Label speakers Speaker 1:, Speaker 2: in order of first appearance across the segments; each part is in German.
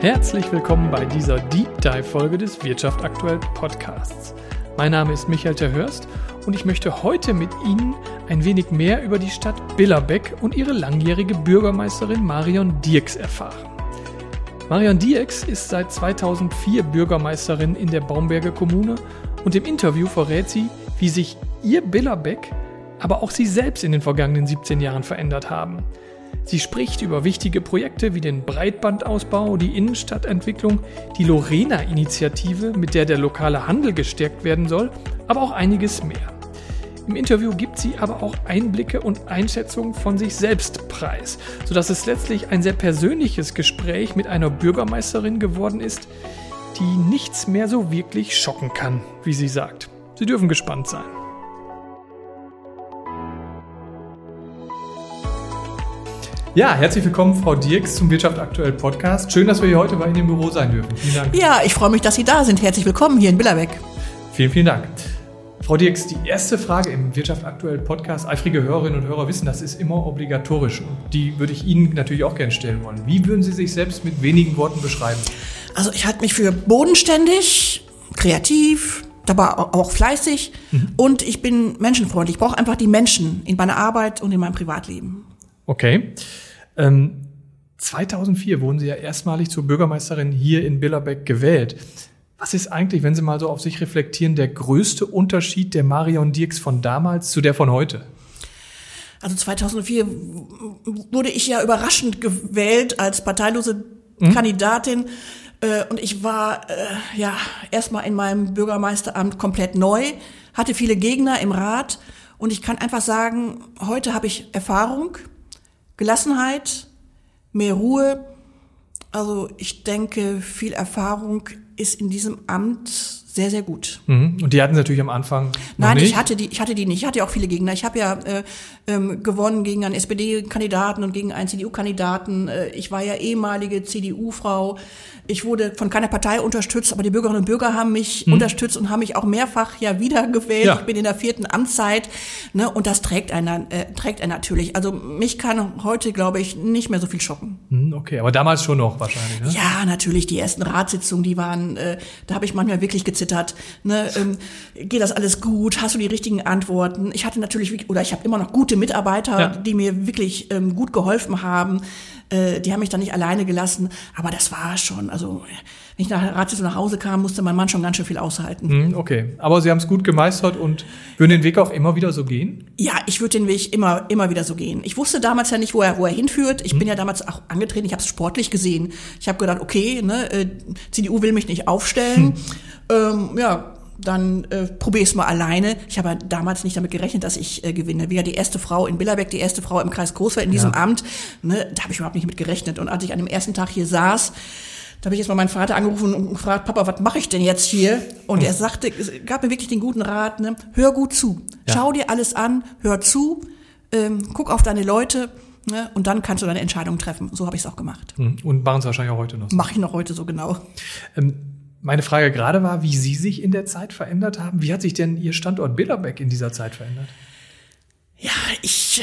Speaker 1: Herzlich willkommen bei dieser Deep Dive Folge des Wirtschaft aktuell Podcasts. Mein Name ist Michael Terhörst und ich möchte heute mit Ihnen ein wenig mehr über die Stadt Billerbeck und ihre langjährige Bürgermeisterin Marion Dirks erfahren. Marion Dirks ist seit 2004 Bürgermeisterin in der Baumberger Kommune und im Interview verrät sie, wie sich ihr Billerbeck, aber auch sie selbst in den vergangenen 17 Jahren verändert haben. Sie spricht über wichtige Projekte wie den Breitbandausbau, die Innenstadtentwicklung, die Lorena-Initiative, mit der der lokale Handel gestärkt werden soll, aber auch einiges mehr. Im Interview gibt sie aber auch Einblicke und Einschätzungen von sich selbst preis, sodass es letztlich ein sehr persönliches Gespräch mit einer Bürgermeisterin geworden ist, die nichts mehr so wirklich schocken kann, wie sie sagt. Sie dürfen gespannt sein. Ja, herzlich willkommen, Frau Dirks, zum Wirtschaft aktuell Podcast. Schön, dass wir hier heute bei Ihnen im Büro sein dürfen.
Speaker 2: Vielen Dank. Ja, ich freue mich, dass Sie da sind. Herzlich willkommen hier in Billerbeck.
Speaker 1: Vielen, vielen Dank. Frau Dirks, die erste Frage im Wirtschaft aktuell Podcast, eifrige Hörerinnen und Hörer wissen, das ist immer obligatorisch. Und die würde ich Ihnen natürlich auch gerne stellen wollen. Wie würden Sie sich selbst mit wenigen Worten beschreiben?
Speaker 2: Also ich halte mich für bodenständig, kreativ, dabei auch fleißig mhm. und ich bin menschenfreundlich. Ich brauche einfach die Menschen in meiner Arbeit und in meinem Privatleben.
Speaker 1: Okay. Ähm, 2004 wurden Sie ja erstmalig zur Bürgermeisterin hier in Billerbeck gewählt. Was ist eigentlich, wenn Sie mal so auf sich reflektieren, der größte Unterschied der Marion Dirks von damals zu der von heute?
Speaker 2: Also 2004 wurde ich ja überraschend gewählt als parteilose mhm. Kandidatin. Äh, und ich war äh, ja erstmal in meinem Bürgermeisteramt komplett neu, hatte viele Gegner im Rat. Und ich kann einfach sagen, heute habe ich Erfahrung, Gelassenheit, mehr Ruhe. Also ich denke, viel Erfahrung ist in diesem Amt sehr, sehr gut.
Speaker 1: Mhm. Und die hatten sie natürlich am Anfang.
Speaker 2: Nein,
Speaker 1: nicht.
Speaker 2: ich hatte die, ich hatte die nicht. Ich hatte ja auch viele Gegner. Ich habe ja äh, ähm, gewonnen gegen einen SPD-Kandidaten und gegen einen CDU-Kandidaten. Äh, ich war ja ehemalige CDU-Frau. Ich wurde von keiner Partei unterstützt, aber die Bürgerinnen und Bürger haben mich hm. unterstützt und haben mich auch mehrfach ja wiedergewählt. Ja. Ich bin in der vierten Amtszeit, ne, und das trägt einer, äh, trägt er natürlich. Also mich kann heute, glaube ich, nicht mehr so viel schocken.
Speaker 1: Hm, okay, aber damals schon noch wahrscheinlich. Ne?
Speaker 2: Ja, natürlich. Die ersten Ratssitzungen, die waren, äh, da habe ich manchmal wirklich gezittert. Ne, ähm, geht das alles gut? Hast du die richtigen Antworten? Ich hatte natürlich, oder ich habe immer noch gute Mitarbeiter, ja. die mir wirklich ähm, gut geholfen haben. Äh, die haben mich dann nicht alleine gelassen, aber das war schon, also wenn ich nach Ratssitzung nach Hause kam, musste mein Mann schon ganz schön viel aushalten.
Speaker 1: Hm, okay, aber Sie haben es gut gemeistert und würden den Weg auch immer wieder so gehen?
Speaker 2: Ja, ich würde den Weg immer, immer wieder so gehen. Ich wusste damals ja nicht, wo er, wo er hinführt. Ich hm. bin ja damals auch angetreten, ich habe es sportlich gesehen. Ich habe gedacht, okay, ne, äh, CDU will mich nicht aufstellen. Hm. Ähm, ja, dann äh, probiere ich es mal alleine. Ich habe damals nicht damit gerechnet, dass ich äh, gewinne. Wie ja die erste Frau in Billerbeck, die erste Frau im Kreis Großwald in diesem ja. Amt, ne, da habe ich überhaupt nicht mit gerechnet. Und als ich an dem ersten Tag hier saß, da habe ich jetzt mal meinen Vater angerufen und gefragt, Papa, was mache ich denn jetzt hier? Und er sagte, es gab mir wirklich den guten Rat, ne, hör gut zu. Ja. Schau dir alles an, hör zu, ähm, guck auf deine Leute. Ne, und dann kannst du deine Entscheidung treffen. So habe ich es auch gemacht.
Speaker 1: Hm. Und machen es wahrscheinlich auch heute noch.
Speaker 2: So. Mache ich noch heute so genau.
Speaker 1: Ähm, meine Frage gerade war, wie Sie sich in der Zeit verändert haben. Wie hat sich denn Ihr Standort Billerbeck in dieser Zeit verändert?
Speaker 2: Ja, ich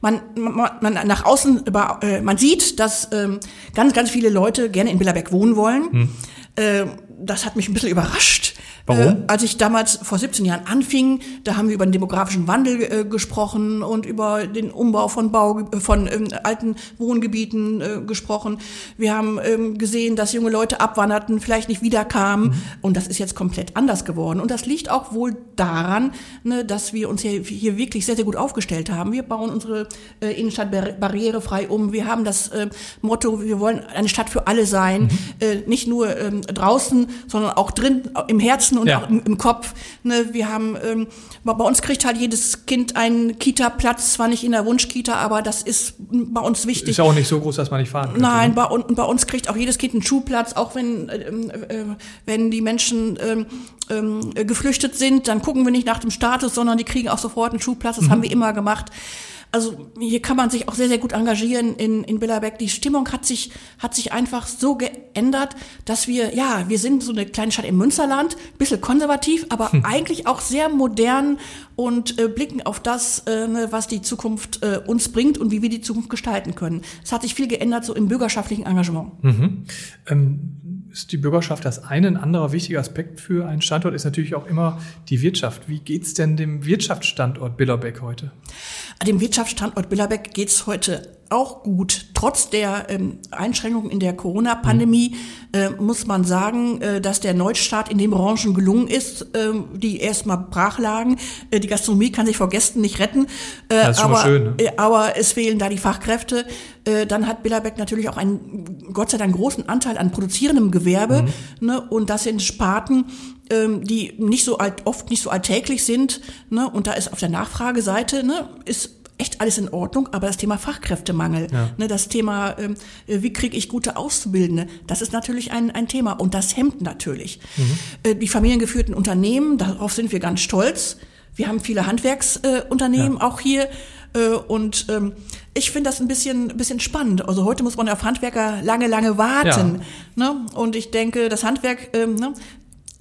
Speaker 2: man, man, man nach außen über, äh, man sieht, dass ähm, ganz ganz viele Leute gerne in Billerbeck wohnen wollen. Hm. Äh, das hat mich ein bisschen überrascht.
Speaker 1: Warum? Äh,
Speaker 2: als ich damals vor 17 Jahren anfing, da haben wir über den demografischen Wandel äh, gesprochen und über den Umbau von Bau äh, von ähm, alten Wohngebieten äh, gesprochen. Wir haben ähm, gesehen, dass junge Leute abwanderten, vielleicht nicht wiederkamen mhm. und das ist jetzt komplett anders geworden. Und das liegt auch wohl daran, ne, dass wir uns hier, hier wirklich sehr sehr gut aufgestellt haben. Wir bauen unsere äh, Innenstadt barrierefrei um. Wir haben das äh, Motto, wir wollen eine Stadt für alle sein, mhm. äh, nicht nur ähm, draußen, sondern auch drin im Herzen Herzen und ja. auch im, im, Kopf. Ne, wir haben, ähm, bei uns kriegt halt jedes Kind einen Kita-Platz, zwar nicht in der Wunschkita, aber das ist bei uns wichtig.
Speaker 1: Ist ja auch nicht so groß, dass man nicht fahren kann.
Speaker 2: Nein, ne? bei, und, bei uns kriegt auch jedes Kind einen Schulplatz, auch wenn, ähm, äh, wenn die Menschen ähm, ähm, geflüchtet sind, dann gucken wir nicht nach dem Status, sondern die kriegen auch sofort einen Schulplatz. Das mhm. haben wir immer gemacht. Also hier kann man sich auch sehr, sehr gut engagieren in, in Billerbeck. Die Stimmung hat sich, hat sich einfach so geändert, dass wir, ja, wir sind so eine kleine Stadt im Münsterland, bisschen konservativ, aber hm. eigentlich auch sehr modern und äh, blicken auf das, äh, ne, was die Zukunft äh, uns bringt und wie wir die Zukunft gestalten können. Es hat sich viel geändert so im bürgerschaftlichen Engagement. Mhm.
Speaker 1: Ähm ist die Bürgerschaft das eine. Ein anderer wichtiger Aspekt für einen Standort ist natürlich auch immer die Wirtschaft. Wie geht's denn dem Wirtschaftsstandort Billerbeck heute?
Speaker 2: Dem Wirtschaftsstandort Billerbeck geht's heute auch gut. Trotz der ähm, Einschränkungen in der Corona-Pandemie mhm. äh, muss man sagen, äh, dass der Neustart in den Branchen gelungen ist, äh, die erstmal brach lagen. Äh, die Gastronomie kann sich vor Gästen nicht retten, äh, das ist aber, schön, ne? Äh, aber es fehlen da die Fachkräfte. Äh, dann hat Billerbeck natürlich auch einen, Gott sei Dank, großen Anteil an produzierendem Gewerbe. Mhm. Ne? Und das sind Sparten, ähm, die nicht so alt, oft nicht so alltäglich sind. Ne? Und da ist auf der Nachfrageseite ne, ist echt alles in Ordnung, aber das Thema Fachkräftemangel, ja. ne, das Thema, ähm, äh, wie kriege ich gute Auszubildende, das ist natürlich ein, ein Thema und das hemmt natürlich. Mhm. Äh, die familiengeführten Unternehmen, darauf sind wir ganz stolz. Wir haben viele Handwerksunternehmen äh, ja. auch hier äh, und ähm, ich finde das ein bisschen, bisschen spannend. Also heute muss man auf Handwerker lange, lange warten. Ja. Ne? Und ich denke, das Handwerk, ähm, ne,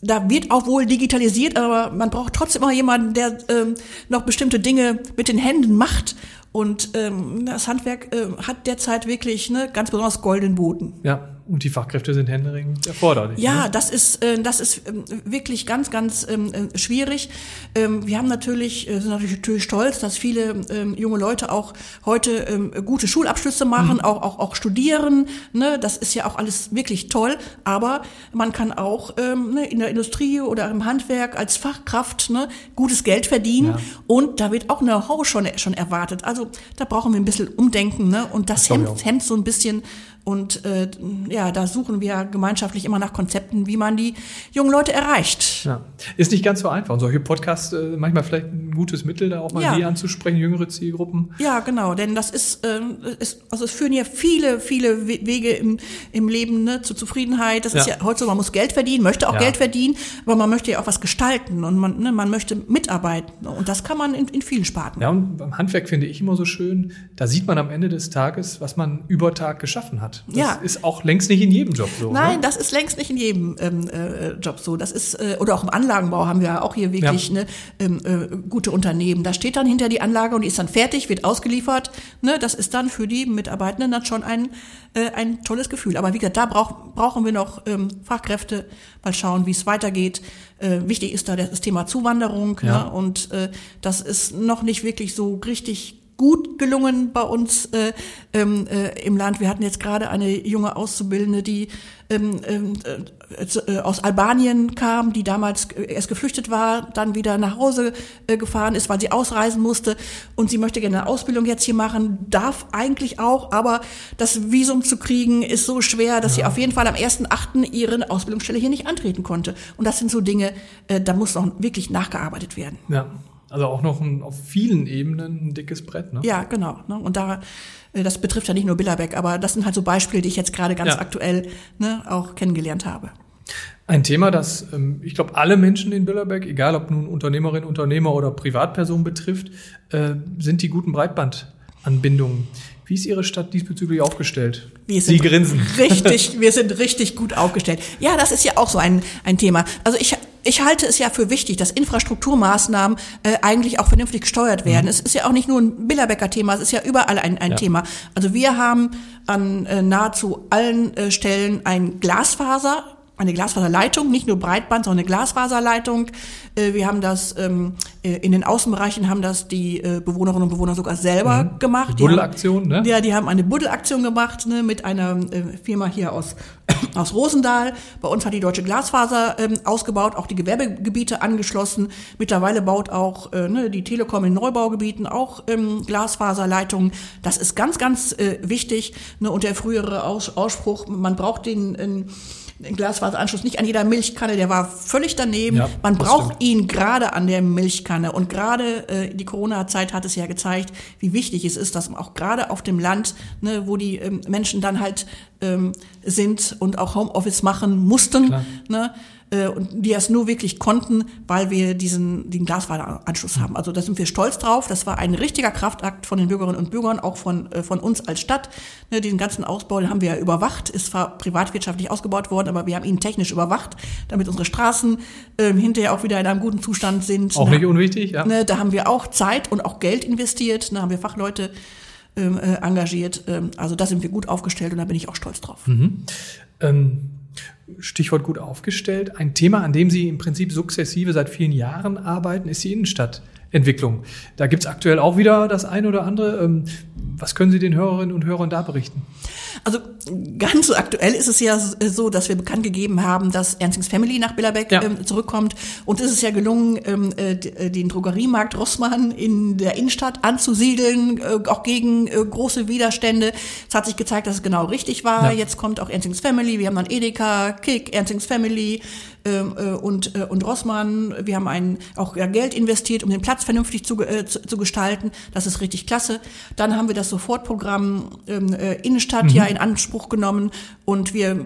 Speaker 2: da wird auch wohl digitalisiert, aber man braucht trotzdem immer jemanden, der ähm, noch bestimmte Dinge mit den Händen macht. Und ähm, das Handwerk äh, hat derzeit wirklich ne, ganz besonders goldenen Boden.
Speaker 1: Ja, und die Fachkräfte sind händeringend erforderlich.
Speaker 2: Ja, ne? das ist äh, das ist ähm, wirklich ganz ganz ähm, äh, schwierig. Ähm, wir haben natürlich äh, sind natürlich, stolz, dass viele junge Leute auch heute gute Schulabschlüsse machen, mhm. auch auch auch studieren. Ne, das ist ja auch alles wirklich toll. Aber man kann auch ne, in der Industrie oder im Handwerk als Fachkraft ne, gutes Geld verdienen ja. und da wird auch Know-how schon schon erwartet. Also da brauchen wir ein bisschen Umdenken. Ne, und das, das hemmt, hemmt so ein bisschen und äh, ja, da suchen wir gemeinschaftlich immer nach Konzepten, wie man die jungen Leute erreicht. Ja.
Speaker 1: Ist nicht ganz so einfach. Und solche Podcasts äh, manchmal vielleicht ein gutes Mittel, da auch mal ja. die anzusprechen, jüngere Zielgruppen.
Speaker 2: Ja, genau. Denn das ist, äh, ist also es führen ja viele, viele Wege im, im Leben ne, zur Zufriedenheit. Das ja. ist ja heute so, man muss Geld verdienen, möchte auch ja. Geld verdienen, aber man möchte ja auch was gestalten und man, ne, man möchte mitarbeiten. Und das kann man in, in vielen Sparten.
Speaker 1: Ja, und beim Handwerk finde ich immer so schön, da sieht man am Ende des Tages, was man über Tag geschaffen hat. Das ja. ist auch längst nicht in jedem Job so.
Speaker 2: Nein, ne? das ist längst nicht in jedem ähm, äh, Job so. Das ist, äh, oder auch im Anlagenbau haben wir auch hier wirklich ja. ne, ähm, äh, gute Unternehmen. Da steht dann hinter die Anlage und die ist dann fertig, wird ausgeliefert. Ne, das ist dann für die Mitarbeitenden dann schon ein, äh, ein tolles Gefühl. Aber wie gesagt, da brauch, brauchen wir noch ähm, Fachkräfte, mal schauen, wie es weitergeht. Äh, wichtig ist da das Thema Zuwanderung. Ja. Ne, und äh, das ist noch nicht wirklich so richtig gut gelungen bei uns äh, ähm, äh, im Land. Wir hatten jetzt gerade eine junge Auszubildende, die ähm, ähm äh, äh, aus Albanien kam, die damals erst geflüchtet war, dann wieder nach Hause äh, gefahren ist, weil sie ausreisen musste und sie möchte gerne eine Ausbildung jetzt hier machen, darf eigentlich auch, aber das Visum zu kriegen ist so schwer, dass ja. sie auf jeden Fall am 1.8. ihre Ausbildungsstelle hier nicht antreten konnte. Und das sind so Dinge, äh, da muss noch wirklich nachgearbeitet werden.
Speaker 1: Ja. Also auch noch ein, auf vielen Ebenen ein dickes Brett, ne?
Speaker 2: Ja, genau. Ne? Und da, äh, das betrifft ja nicht nur Billerbeck, aber das sind halt so Beispiele, die ich jetzt gerade ganz ja. aktuell ne, auch kennengelernt habe.
Speaker 1: Ein Thema, das ähm, ich glaube alle Menschen in Billerbeck, egal ob nun Unternehmerin, Unternehmer oder Privatperson betrifft, äh, sind die guten Breitbandanbindungen. Wie ist Ihre Stadt diesbezüglich aufgestellt?
Speaker 2: Sie grinsen. Richtig, wir sind richtig gut aufgestellt. Ja, das ist ja auch so ein, ein Thema. Also ich ich halte es ja für wichtig, dass Infrastrukturmaßnahmen äh, eigentlich auch vernünftig gesteuert werden. Mhm. Es ist ja auch nicht nur ein Billerbecker-Thema, es ist ja überall ein, ein ja. Thema. Also wir haben an äh, nahezu allen äh, Stellen ein Glasfaser eine Glasfaserleitung, nicht nur Breitband, sondern eine Glasfaserleitung. Äh, wir haben das ähm, äh, in den Außenbereichen haben das die äh, Bewohnerinnen und Bewohner sogar selber mhm. gemacht.
Speaker 1: Buddelaktion, ne?
Speaker 2: Ja, die haben eine Buddelaktion gemacht ne, mit einer Firma hier aus aus Rosendahl. Bei uns hat die Deutsche Glasfaser ähm, ausgebaut, auch die Gewerbegebiete angeschlossen. Mittlerweile baut auch äh, ne, die Telekom in Neubaugebieten auch ähm, Glasfaserleitungen. Das ist ganz, ganz äh, wichtig. Ne, und der frühere Aus Ausspruch, man braucht den äh, den Glasfaseranschluss nicht an jeder Milchkanne, der war völlig daneben. Ja, Man braucht stimmt. ihn gerade an der Milchkanne. Und gerade äh, die Corona-Zeit hat es ja gezeigt, wie wichtig es ist, dass auch gerade auf dem Land, ne, wo die ähm, Menschen dann halt ähm, sind und auch Homeoffice machen mussten, ne, äh, und die das nur wirklich konnten, weil wir diesen, den Glasfaseranschluss haben. Also da sind wir stolz drauf. Das war ein richtiger Kraftakt von den Bürgerinnen und Bürgern, auch von, äh, von uns als Stadt. Ne, diesen ganzen Ausbau haben wir ja überwacht, ist zwar privatwirtschaftlich ausgebaut worden, aber wir haben ihn technisch überwacht, damit unsere Straßen äh, hinterher auch wieder in einem guten Zustand sind.
Speaker 1: Auch nicht unwichtig, ja.
Speaker 2: Ne, da haben wir auch Zeit und auch Geld investiert, da haben wir Fachleute ähm, äh, engagiert. Ähm, also da sind wir gut aufgestellt und da bin ich auch stolz drauf.
Speaker 1: Mhm. Ähm, Stichwort gut aufgestellt. Ein Thema, an dem Sie im Prinzip sukzessive seit vielen Jahren arbeiten, ist die Innenstadtentwicklung. Da gibt's aktuell auch wieder das eine oder andere. Ähm, was können Sie den Hörerinnen und Hörern da berichten?
Speaker 2: Also ganz aktuell ist es ja so, dass wir bekannt gegeben haben, dass Ernstings Family nach Billerbeck ja. ähm, zurückkommt. Und es ist ja gelungen, ähm, äh, äh, den Drogeriemarkt Rossmann in der Innenstadt anzusiedeln, äh, auch gegen große Widerstände. Es hat sich gezeigt, dass es genau richtig war. Ja. Jetzt kommt auch Ernstings Family. Wir haben dann Edeka, Kick, Ernstings Family, und, äh, und Rossmann. Wir haben ein, auch ja, Geld investiert, um den Platz vernünftig zu, äh, zu, zu gestalten. Das ist richtig klasse. Dann haben wir das Sofortprogramm ähm, äh, Innenstadt mhm. ja in Anspruch genommen und wir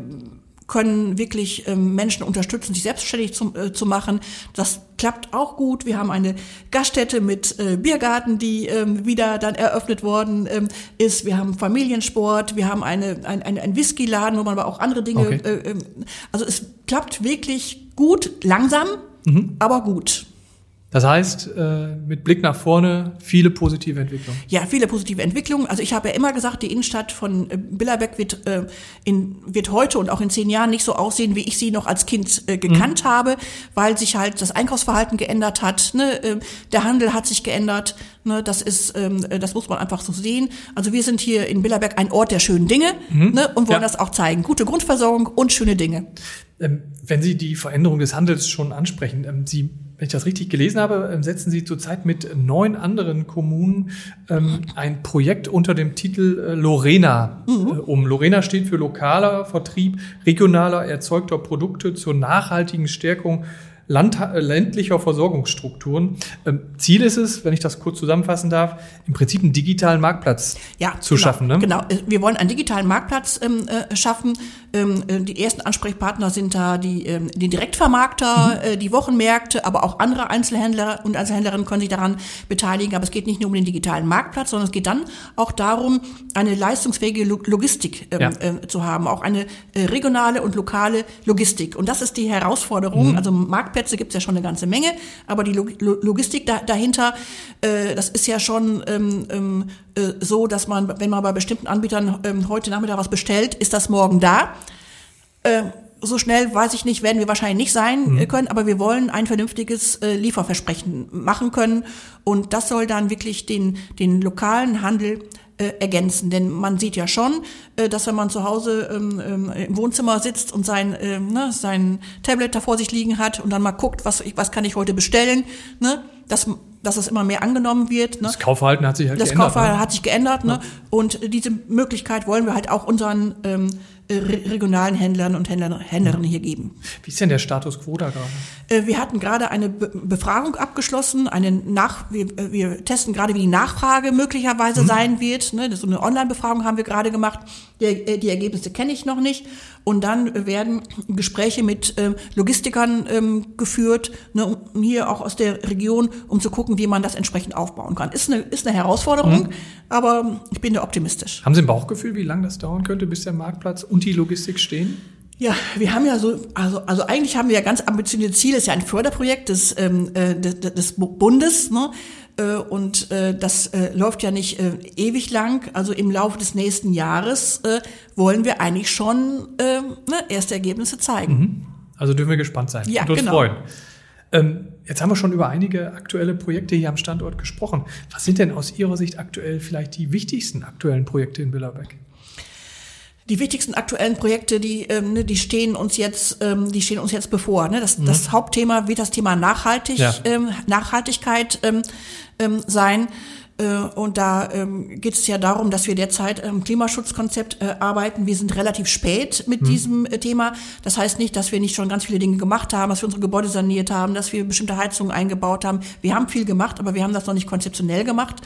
Speaker 2: können wirklich ähm, Menschen unterstützen, sich selbstständig zu, äh, zu machen. Das klappt auch gut. Wir haben eine Gaststätte mit äh, Biergarten, die ähm, wieder dann eröffnet worden ähm, ist. Wir haben Familiensport. Wir haben eine, ein, ein, ein Whiskyladen, wo man aber auch andere Dinge. Okay. Äh, ähm, also es klappt wirklich gut, langsam, mhm. aber gut.
Speaker 1: Das heißt, äh, mit Blick nach vorne viele positive Entwicklungen.
Speaker 2: Ja, viele positive Entwicklungen. Also ich habe ja immer gesagt, die Innenstadt von äh, Billerbeck wird, äh, in, wird heute und auch in zehn Jahren nicht so aussehen, wie ich sie noch als Kind äh, gekannt mhm. habe, weil sich halt das Einkaufsverhalten geändert hat. Ne? Der Handel hat sich geändert. Ne? Das ist, ähm, das muss man einfach so sehen. Also wir sind hier in Billerbeck ein Ort der schönen Dinge mhm. ne? und wollen ja. das auch zeigen. Gute Grundversorgung und schöne Dinge.
Speaker 1: Ähm, wenn Sie die Veränderung des Handels schon ansprechen, ähm, Sie wenn ich das richtig gelesen habe, ähm, setzen Sie zurzeit mit neun anderen Kommunen ähm, ein Projekt unter dem Titel äh, Lorena mhm. äh, um. Lorena steht für lokaler Vertrieb regionaler erzeugter Produkte zur nachhaltigen Stärkung Land, äh, ländlicher Versorgungsstrukturen. Ähm, Ziel ist es, wenn ich das kurz zusammenfassen darf, im Prinzip einen digitalen Marktplatz ja, zu
Speaker 2: genau,
Speaker 1: schaffen.
Speaker 2: Ne? Genau, äh, wir wollen einen digitalen Marktplatz ähm, äh, schaffen. Ähm, äh, die ersten Ansprechpartner sind da die, ähm, die Direktvermarkter, mhm. äh, die Wochenmärkte, aber auch andere Einzelhändler und Einzelhändlerinnen können sich daran beteiligen. Aber es geht nicht nur um den digitalen Marktplatz, sondern es geht dann auch darum, eine leistungsfähige Logistik ähm, ja. äh, zu haben, auch eine äh, regionale und lokale Logistik. Und das ist die Herausforderung. Mhm. Also Marktplätze gibt es ja schon eine ganze Menge, aber die Logistik da, dahinter, äh, das ist ja schon ähm, ähm, äh, so, dass man, wenn man bei bestimmten Anbietern ähm, heute Nachmittag was bestellt, ist das morgen da. Äh, so schnell, weiß ich nicht, werden wir wahrscheinlich nicht sein mhm. können, aber wir wollen ein vernünftiges äh, Lieferversprechen machen können. Und das soll dann wirklich den, den lokalen Handel äh, ergänzen. Denn man sieht ja schon, äh, dass wenn man zu Hause ähm, ähm, im Wohnzimmer sitzt und sein, ähm, ne, sein Tablet da vor sich liegen hat und dann mal guckt, was, was kann ich heute bestellen, ne, dass dass es immer mehr angenommen wird.
Speaker 1: Ne? Das Kaufverhalten hat sich halt
Speaker 2: das geändert. Das Kaufverhalten ne? hat sich geändert. Ne? Und diese Möglichkeit wollen wir halt auch unseren ähm, regionalen Händlern und Händler, Händlerinnen hier geben.
Speaker 1: Wie ist denn der Status quo da gerade?
Speaker 2: Äh, wir hatten gerade eine Befragung abgeschlossen, eine Nach wir, äh, wir testen gerade, wie die Nachfrage möglicherweise mhm. sein wird. Ne? So eine Online-Befragung haben wir gerade gemacht. Die, äh, die Ergebnisse kenne ich noch nicht. Und dann werden Gespräche mit ähm, Logistikern ähm, geführt, ne, hier auch aus der Region, um zu gucken, wie man das entsprechend aufbauen kann. Ist eine, ist eine Herausforderung, mhm. aber ich bin da optimistisch.
Speaker 1: Haben Sie ein Bauchgefühl, wie lange das dauern könnte, bis der Marktplatz die Logistik stehen?
Speaker 2: Ja, wir haben ja so, also, also eigentlich haben wir ja ganz ambitionierte Ziele. Das ist ja ein Förderprojekt des, ähm, äh, des, des Bundes. Ne? Äh, und äh, das äh, läuft ja nicht äh, ewig lang. Also im Laufe des nächsten Jahres äh, wollen wir eigentlich schon äh, ne, erste Ergebnisse zeigen. Mhm.
Speaker 1: Also dürfen wir gespannt sein
Speaker 2: ja, und uns genau. freuen.
Speaker 1: Ähm, jetzt haben wir schon über einige aktuelle Projekte hier am Standort gesprochen. Was sind denn aus Ihrer Sicht aktuell vielleicht die wichtigsten aktuellen Projekte in Billerbeck?
Speaker 2: Die wichtigsten aktuellen Projekte, die, ähm, ne, die stehen uns jetzt, ähm, die stehen uns jetzt bevor. Ne? Das, mhm. das Hauptthema wird das Thema Nachhaltig, ja. ähm, Nachhaltigkeit ähm, ähm, sein. Äh, und da ähm, geht es ja darum, dass wir derzeit im Klimaschutzkonzept äh, arbeiten. Wir sind relativ spät mit hm. diesem äh, Thema. Das heißt nicht, dass wir nicht schon ganz viele Dinge gemacht haben, dass wir unsere Gebäude saniert haben, dass wir bestimmte Heizungen eingebaut haben. Wir haben viel gemacht, aber wir haben das noch nicht konzeptionell gemacht.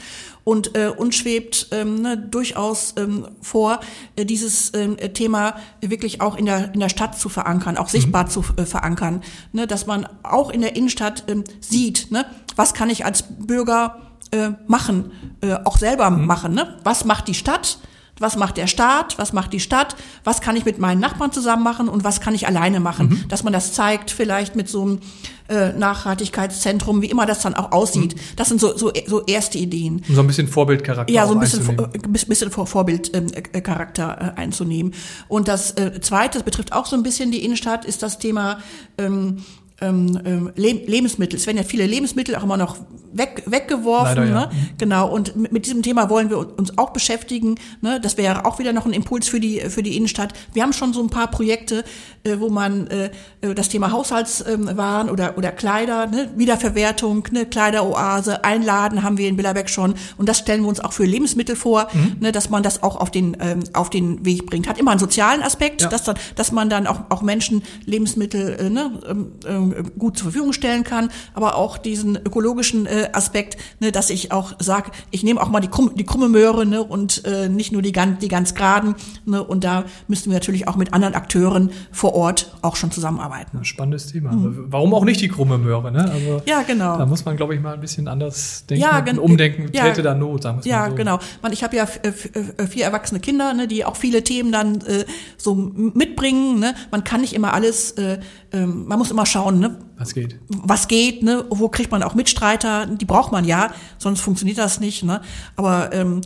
Speaker 2: Und äh, uns schwebt ähm, ne, durchaus ähm, vor, äh, dieses ähm, Thema wirklich auch in der, in der Stadt zu verankern, auch sichtbar mhm. zu äh, verankern. Ne, dass man auch in der Innenstadt ähm, sieht, ne, was kann ich als Bürger äh, machen, äh, auch selber mhm. machen. Ne? Was macht die Stadt? Was macht der Staat? Was macht die Stadt? Was kann ich mit meinen Nachbarn zusammen machen und was kann ich alleine machen? Mhm. Dass man das zeigt, vielleicht mit so einem äh, Nachhaltigkeitszentrum, wie immer das dann auch aussieht. Mhm. Das sind so, so, so erste Ideen.
Speaker 1: Um so ein bisschen Vorbildcharakter
Speaker 2: Ja, so ein bisschen, vor, äh, bisschen Vorbildcharakter ähm, äh, einzunehmen. Und das äh, Zweite, das betrifft auch so ein bisschen die Innenstadt, ist das Thema ähm, ähm, ähm Lebensmittel. Es werden ja viele Lebensmittel auch immer noch weg, weggeworfen. Leider, ja. ne? Genau. Und mit, mit, diesem Thema wollen wir uns auch beschäftigen. Ne? Das wäre auch wieder noch ein Impuls für die für die Innenstadt. Wir haben schon so ein paar Projekte, äh, wo man äh, äh das Thema Haushaltswaren ähm, oder oder Kleider, ne? Wiederverwertung, ne? Kleideroase, Einladen haben wir in Billerbeck schon. Und das stellen wir uns auch für Lebensmittel vor, mhm. ne? dass man das auch auf den ähm, auf den Weg bringt. Hat immer einen sozialen Aspekt, ja. dass dann dass man dann auch auch Menschen Lebensmittel äh, ne? Ähm, ähm gut zur Verfügung stellen kann, aber auch diesen ökologischen äh, Aspekt, ne, dass ich auch sage, ich nehme auch mal die, krumm, die krumme Möhre ne, und äh, nicht nur die ganz, die ganz geraden. Ne, und da müssen wir natürlich auch mit anderen Akteuren vor Ort auch schon zusammenarbeiten.
Speaker 1: Ja, spannendes Thema. Mhm. Warum auch nicht die krumme Möhre? Ne?
Speaker 2: Also, ja, genau.
Speaker 1: Da muss man, glaube ich, mal ein bisschen anders denken. Ja, und umdenken ja, täte da Not,
Speaker 2: sagen Ja, so. genau. Man, ich habe ja vier erwachsene Kinder, ne, die auch viele Themen dann äh, so mitbringen. Ne? Man kann nicht immer alles, äh, äh, man muss immer schauen, ne?
Speaker 1: Was geht?
Speaker 2: Was geht, ne? Wo kriegt man auch Mitstreiter? Die braucht man ja, sonst funktioniert das nicht, ne? Aber ähm,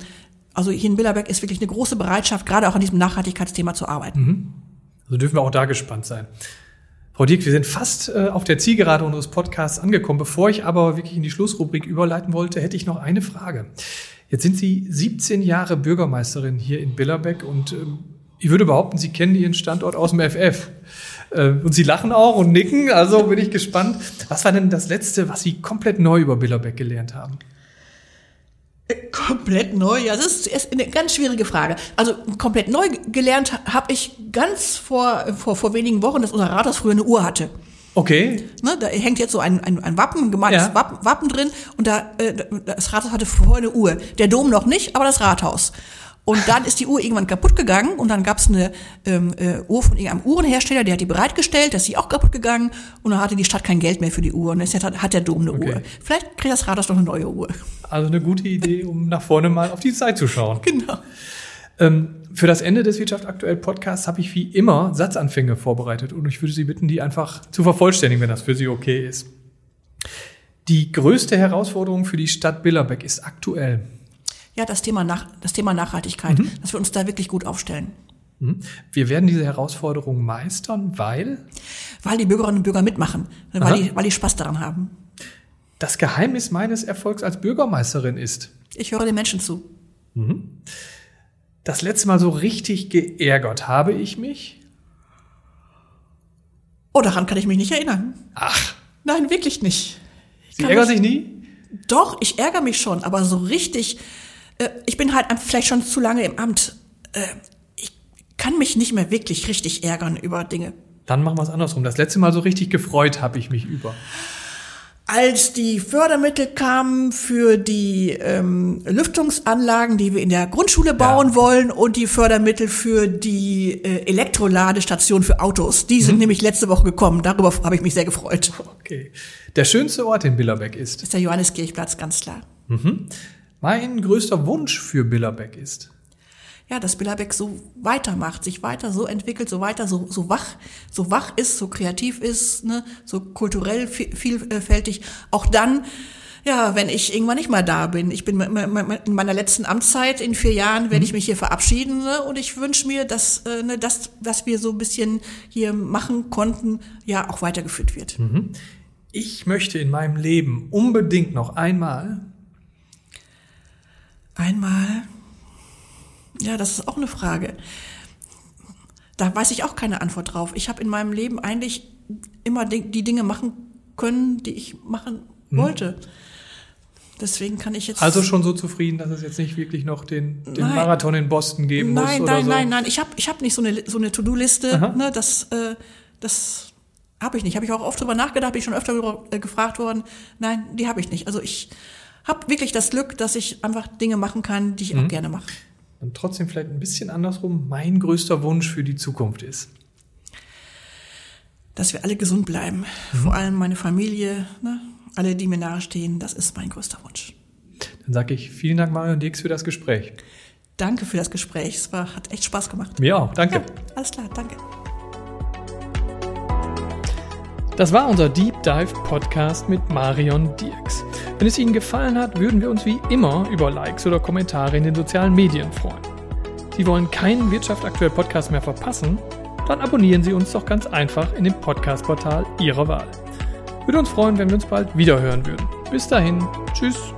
Speaker 2: also hier in Billerberg ist wirklich eine große Bereitschaft, gerade auch an diesem Nachhaltigkeitsthema zu arbeiten. Mhm.
Speaker 1: Also dürfen wir auch da gespannt sein. Frau Dirk, wir sind fast äh, auf der Zielgerade unseres Podcasts angekommen. Bevor ich aber wirklich in die Schlussrubrik überleiten wollte, hätte ich noch eine Frage. Jetzt sind Sie 17 Jahre Bürgermeisterin hier in Billerbeck und ähm, ich würde behaupten, Sie kennen Ihren Standort aus dem FF. Äh, und Sie lachen auch und nicken, also bin ich gespannt. Was war denn das Letzte, was Sie komplett neu über Billerbeck gelernt haben?
Speaker 2: Äh, komplett neu, ja, das ist eine ganz schwierige Frage. Also komplett neu gelernt habe ich ganz vor, vor, vor wenigen Wochen, dass unser Rathaus früher eine Uhr hatte.
Speaker 1: Okay.
Speaker 2: Ne, da hängt jetzt so ein, ein, ein Wappen, ein gemaltes ja. Wappen, Wappen drin und da, äh, das Rathaus hatte vorher eine Uhr. Der Dom noch nicht, aber das Rathaus. Und dann ist die Uhr irgendwann kaputt gegangen und dann gab es eine ähm, äh, Uhr von irgendeinem Uhrenhersteller, der hat die bereitgestellt, dass sie auch kaputt gegangen und dann hatte die Stadt kein Geld mehr für die Uhr und jetzt hat, hat der Dom eine okay. Uhr. Vielleicht kriegt das Rathaus noch eine neue Uhr.
Speaker 1: Also eine gute Idee, um nach vorne mal auf die Zeit zu schauen.
Speaker 2: Genau.
Speaker 1: Ähm, für das Ende des Wirtschaft aktuell Podcasts habe ich wie immer Satzanfänge vorbereitet und ich würde Sie bitten, die einfach zu vervollständigen, wenn das für Sie okay ist. Die größte Herausforderung für die Stadt Billerbeck ist aktuell
Speaker 2: ja, das Thema, Nach das Thema Nachhaltigkeit, mhm. dass wir uns da wirklich gut aufstellen.
Speaker 1: Mhm. Wir werden diese Herausforderung meistern, weil?
Speaker 2: Weil die Bürgerinnen und Bürger mitmachen, weil die, weil die Spaß daran haben.
Speaker 1: Das Geheimnis meines Erfolgs als Bürgermeisterin ist?
Speaker 2: Ich höre den Menschen zu. Mhm.
Speaker 1: Das letzte Mal so richtig geärgert habe ich mich?
Speaker 2: Oh, daran kann ich mich nicht erinnern.
Speaker 1: Ach.
Speaker 2: Nein, wirklich nicht.
Speaker 1: Sie ärgert sich nie?
Speaker 2: Doch, ich ärgere mich schon, aber so richtig äh, ich bin halt vielleicht schon zu lange im Amt. Äh, ich kann mich nicht mehr wirklich richtig ärgern über Dinge.
Speaker 1: Dann machen wir es andersrum. Das letzte Mal so richtig gefreut habe ich mich über.
Speaker 2: Als die Fördermittel kamen für die ähm, Lüftungsanlagen, die wir in der Grundschule bauen ja. wollen, und die Fördermittel für die äh, Elektroladestation für Autos, die sind mhm. nämlich letzte Woche gekommen. Darüber habe ich mich sehr gefreut.
Speaker 1: Okay. Der schönste Ort in Billerbeck ist?
Speaker 2: Ist der Johanneskirchplatz, ganz klar.
Speaker 1: Mhm mein größter Wunsch für Billerbeck ist?
Speaker 2: Ja, dass Billerbeck so weitermacht, sich weiter so entwickelt, so weiter, so, so wach, so wach ist, so kreativ ist, ne, so kulturell vielfältig. Auch dann, ja, wenn ich irgendwann nicht mal da bin. Ich bin in meiner letzten Amtszeit in vier Jahren werde ich mhm. mich hier verabschieden ne? und ich wünsche mir, dass äh, ne, das, was wir so ein bisschen hier machen konnten, ja auch weitergeführt wird. Mhm.
Speaker 1: Ich möchte in meinem Leben unbedingt noch einmal
Speaker 2: Einmal, ja, das ist auch eine Frage. Da weiß ich auch keine Antwort drauf. Ich habe in meinem Leben eigentlich immer die Dinge machen können, die ich machen hm. wollte. Deswegen kann ich jetzt.
Speaker 1: Also schon so zufrieden, dass es jetzt nicht wirklich noch den, den
Speaker 2: Nein.
Speaker 1: Marathon in Boston geben
Speaker 2: nein,
Speaker 1: muss oder
Speaker 2: nein,
Speaker 1: so.
Speaker 2: nein, nein. Ich habe ich hab nicht so eine, so eine To-Do-Liste. Ne, das äh, das habe ich nicht. Habe ich auch oft drüber nachgedacht, bin ich schon öfter drüber, äh, gefragt worden. Nein, die habe ich nicht. Also ich habe wirklich das Glück, dass ich einfach Dinge machen kann, die ich
Speaker 1: Mhm.
Speaker 2: auch gerne mache.
Speaker 1: Und trotzdem vielleicht ein bisschen andersrum, mein größter Wunsch für die Zukunft ist.
Speaker 2: Dass wir alle gesund bleiben.
Speaker 1: Mhm.
Speaker 2: Vor allem meine Familie, ne? alle, die mir nahestehen. Das ist mein größter Wunsch.
Speaker 1: Dann sage ich vielen Dank, Marion Dix, für das Gespräch.
Speaker 2: Danke für das Gespräch. Es war, hat echt Spaß gemacht.
Speaker 1: Mir auch, danke.
Speaker 2: Ja, alles klar, danke.
Speaker 1: Das war unser Deep Dive Podcast mit Marion Dirks. Wenn es Ihnen gefallen hat, würden wir uns wie immer über Likes oder Kommentare in den sozialen Medien freuen. Sie wollen keinen Wirtschaft aktuell Podcast mehr verpassen? Dann abonnieren Sie uns doch ganz einfach in dem Podcast-Portal Ihrer Wahl. Würde uns freuen, wenn wir uns bald wieder hören würden. Bis dahin, tschüss.